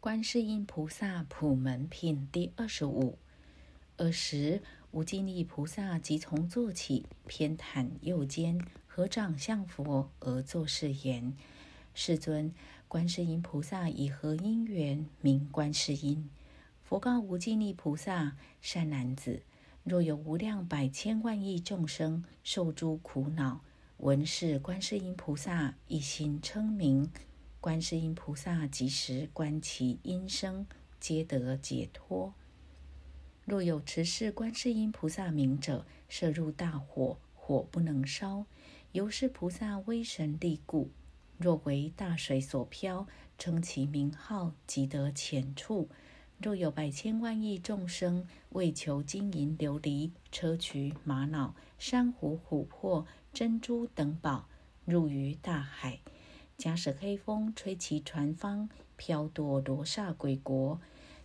观世音菩萨普门品第二十五。尔时，无尽力菩萨即从坐起，偏袒右肩，合掌向佛而作是言：“世尊，观世音菩萨以何因缘名观世音？”佛告无尽力菩萨：“善男子，若有无量百千万亿众生受诸苦恼，闻是观世音菩萨一心称名。”观世音菩萨即时观其音声，皆得解脱。若有持是观世音菩萨名者，射入大火，火不能烧，由是菩萨威神力故。若为大水所漂，称其名号，即得浅处。若有百千万亿众生为求金银琉璃、砗磲玛瑙、珊瑚琥珀、珍珠等宝，入于大海。假使黑风吹其船方，飘堕罗刹鬼国。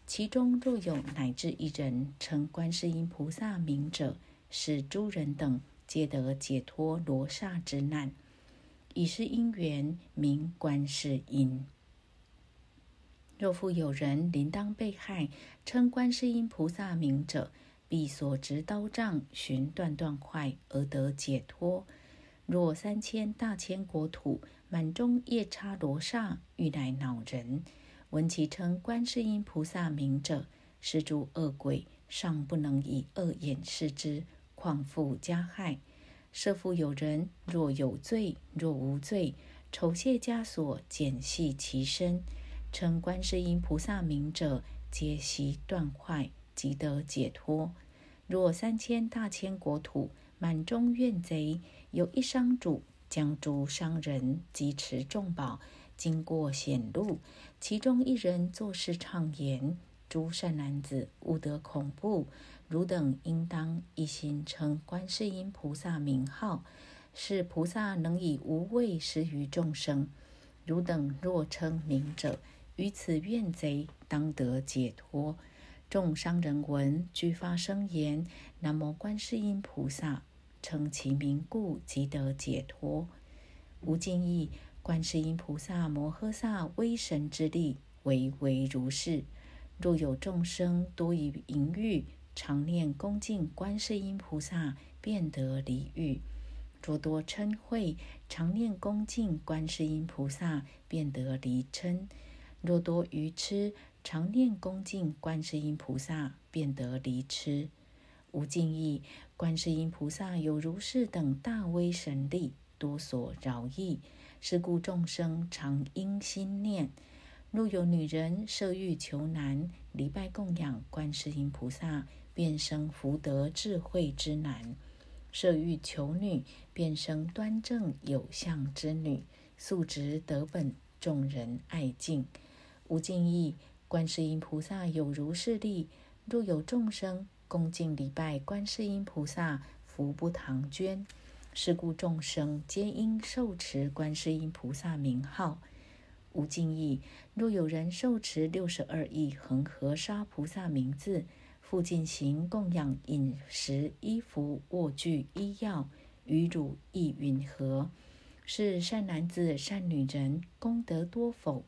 其中若有乃至一人称观世音菩萨名者，使诸人等皆得解脱罗刹之难。以是因缘名观世音。若复有人临当被害，称观世音菩萨名者，必所执刀杖寻断断坏而得解脱。若三千大千国土。满中夜叉罗刹欲来恼人，闻其称观世音菩萨名者，是诸恶鬼尚不能以恶眼视之，况复加害？设复有人若有罪，若无罪，酬谢枷锁剪系其身，称观世音菩萨名者，皆悉断坏，即得解脱。若三千大千国土满中怨贼，有一商主。将诸商人及持众宝经过险路，其中一人作事畅言：“诸善男子，勿得恐怖。汝等应当一心称观世音菩萨名号，是菩萨能以无畏施于众生。汝等若称名者，于此怨贼当得解脱。”众商人闻，俱发声言：“南无观世音菩萨。”称其名故，即得解脱。无尽意，观世音菩萨摩诃萨威神之力，唯唯如是。若有众生多以淫欲，常念恭敬观世音菩萨，便得离欲；若多嗔恚，常念恭敬观世音菩萨，便得离嗔；若多愚痴，常念恭敬观世音菩萨，便得离痴。无尽意，观世音菩萨有如是等大威神力，多所饶益。是故众生常应心念：若有女人设欲求男，礼拜供养观世音菩萨，便生福德智慧之男；设欲求女，便生端正有相之女，素质德本，众人爱敬。无尽意，观世音菩萨有如是力。若有众生，恭敬礼拜观世音菩萨，福不唐捐。是故众生皆应受持观世音菩萨名号。无尽意，若有人受持六十二亿恒河沙菩萨名字，复进行供养饮食衣服卧具医药，与汝亦允和。是善男子善女人功德多否？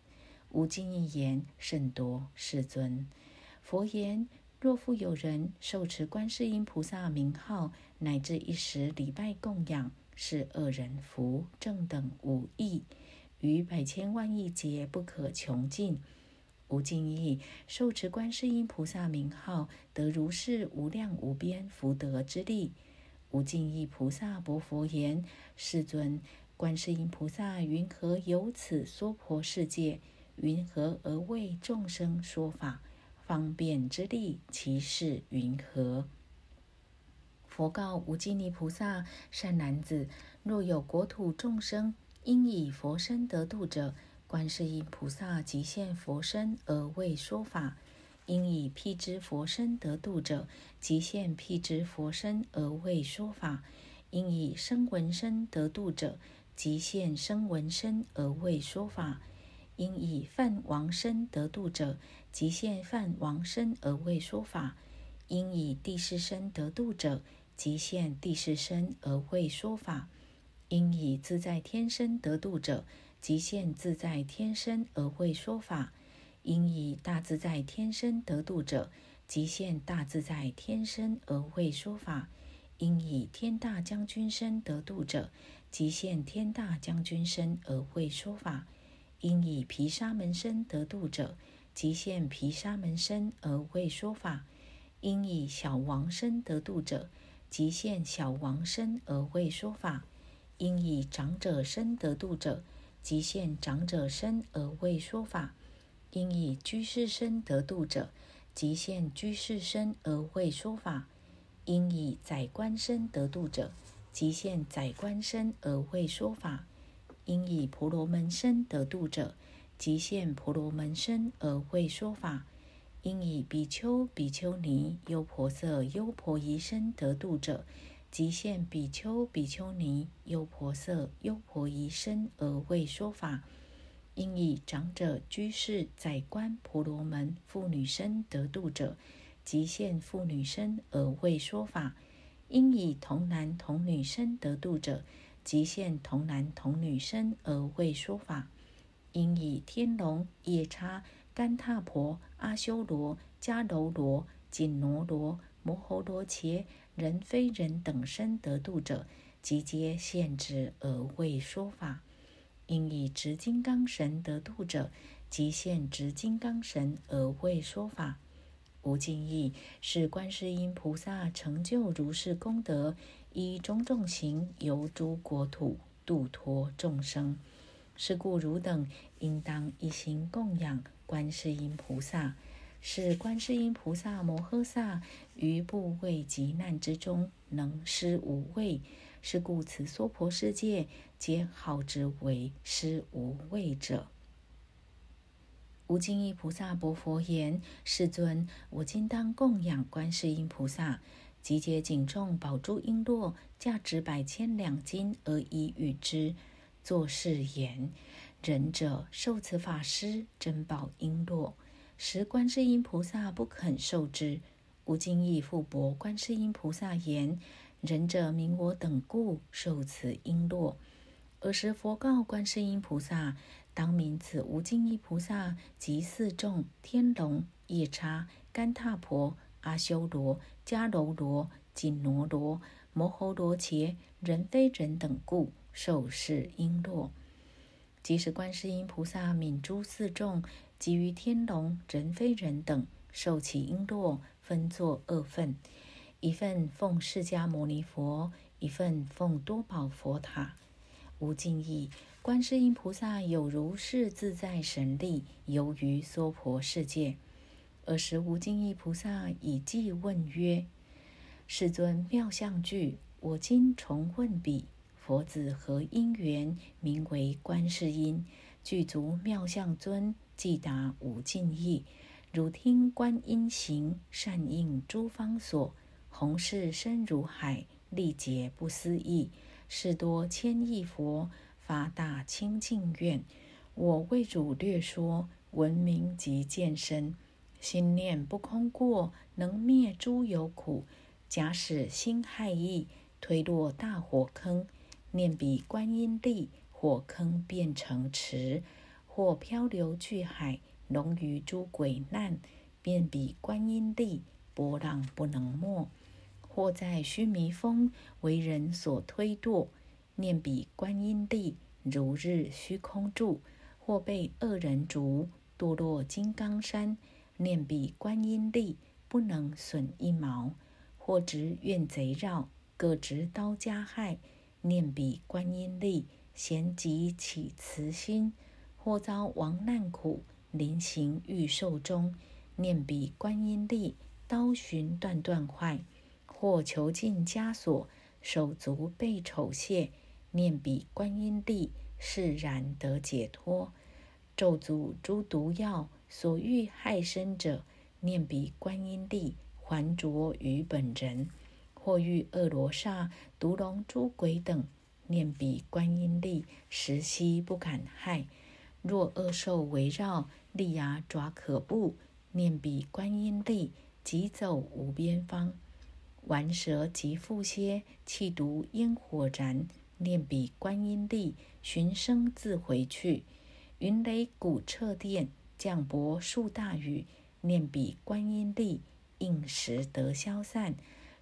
无尽意言甚多，世尊。佛言。若复有人受持观世音菩萨名号，乃至一时礼拜供养，是恶人福正等无异，于百千万亿劫不可穷尽。无尽意受持观世音菩萨名号，得如是无量无边福德之力。无尽意菩萨薄佛言：世尊，观世音菩萨云何有此娑婆世界？云何而为众生说法？方便之力，其事云何？佛告无尽力菩萨：善男子，若有国土众生因以佛身得度者，观世音菩萨即现佛身而为说法；因以辟支佛身得度者，即现辟支佛身而为说法；因以声闻身得度者，即现声闻身而为说法；因以梵王身得度者，即现犯王身而为说法，因以地势身得度者，即现地势身而为说法；因以自在天身得度者，即现自在天身而为说法；因以大自在天生得度者，即现大自在天生而会说法；因以天大将军身得度者，即现天大将军身而会说法；因以毗沙门身得度者，即现毗沙门身而为说法；因以小王身得度者，即现小王身而为说法；因以长者身得度者，即现长者身而为说法。因以居士身得度者，即现居士身而为说法；因以宰官身得度者，即现宰官身而为说法；因以婆罗门身得度者，即现婆罗门身而会说法；因以比丘、比丘尼、优婆塞、优婆夷身得度者，即现比丘、比丘尼、优婆塞、优婆夷身而会说法。因以长者、居士、宰官、婆罗门、妇女身得度者，即现妇女身而会说法；因以童男童女身得度者，即现童男童女身而会说法；因以天龙、夜叉、干闼婆、阿修罗、迦楼罗、紧罗罗、摩诃罗伽、人非人等身得度者，即皆现之而会说法。因以执金刚神得度者，即现执金刚神而会说法。无尽意是观世音菩萨成就如是功德，以种种行游诸国土，度脱众生。是故汝等应当一心供养观世音菩萨，使观世音菩萨摩诃萨于怖畏极难之中，能施无畏。是故此娑婆世界，皆号之为施无畏者。无尽意菩萨薄佛言：“世尊，我今当供养观世音菩萨，集结锦众宝珠璎珞，价值百千两金，而以与之。作是言：仁者受此法师珍宝璎珞，时观世音菩萨不肯受之。无尽意复驳观世音菩萨言。”仁者名我等故受此璎珞。尔时佛告观世音菩萨：“当名此无尽意菩萨及四众天龙、夜叉、干闼婆、阿修罗、迦楼罗、紧罗罗、摩诃罗伽、人非人等故受是璎珞。即使观世音菩萨悯诸四众，及于天龙、人非人等受其璎珞，分作二份。”一份奉释迦牟尼佛，一份奉多宝佛塔。无尽意，观世音菩萨有如是自在神力，游于娑婆世界。尔时无尽意菩萨以偈问曰：“世尊妙相具，我今重问彼：佛子何因缘名为观世音？具足妙相尊，即答无尽意。汝听观音行，善应诸方所。”弘誓深如海，力竭不思议。是多千亿佛发大清净愿，我为主略说，闻名即见身。心念不空过，能灭诸有苦。假使心害意，推落大火坑。念彼观音力，火坑变成池；或漂流巨海，龙于诸鬼难。便彼观音力，波浪不能没。或在须弥峰，为人所推堕；念彼观音力，如日虚空住；或被恶人逐，堕落金刚山；念彼观音力，不能损一毛；或执怨贼绕，各执刀加害；念彼观音力，咸即起慈心；或遭亡难苦，临行欲寿终；念彼观音力，刀寻断断坏。或囚禁枷锁，手足被丑亵，念彼观音力，释然得解脱；咒诅诸毒药，所欲害身者，念彼观音力，还着于本人；或遇恶罗刹、毒龙、诸鬼等，念彼观音力，时悉不敢害；若恶兽围绕，利牙爪可怖，念彼观音力，即走无边方。玩蛇及蝮蝎，气毒烟火燃，念彼观音力，寻声自回去。云雷鼓彻电，降雹数大雨，念彼观音力，应时得消散。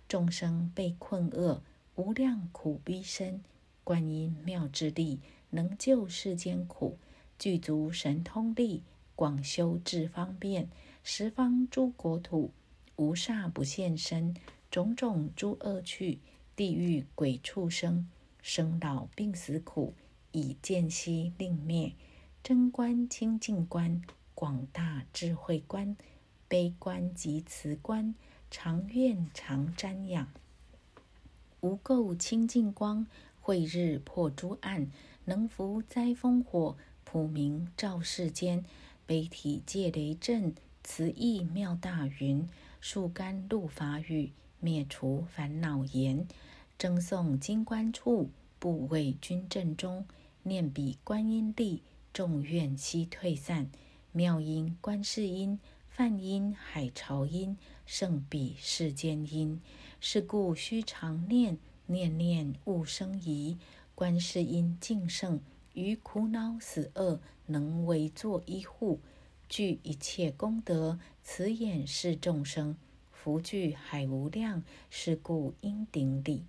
众生被困厄，无量苦逼身，观音妙智力，能救世间苦。具足神通力，广修智方便，十方诸国土，无煞不现身。种种诸恶趣，地狱鬼畜生，生老病死苦，以见息令灭。真观清净观，广大智慧观，悲观及慈观，常愿常瞻仰。无垢清净光，慧日破诸暗，能伏灾风火，普明照世间。悲体戒雷震，慈意妙大云，树甘露法雨，灭除烦恼炎。争诵金观处，不畏军阵中，念彼观音力。众怨悉退散，妙音观世音，梵音海潮音，胜彼世间音。是故须常念，念念勿生疑。观世音净圣，于苦恼死厄，能为作依护，具一切功德，慈眼视众生，福聚海无量。是故应顶礼。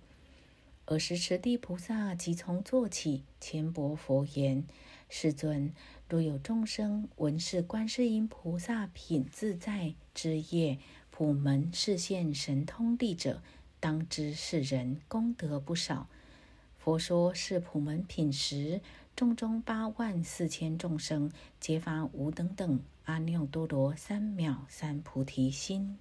尔时持地菩萨即从坐起，前薄佛言。世尊，若有众生闻是观世音菩萨品自在之业，普门示现神通力者，当知是人功德不少。佛说是普门品时，众中八万四千众生，皆发无等等阿耨多罗三藐三菩提心。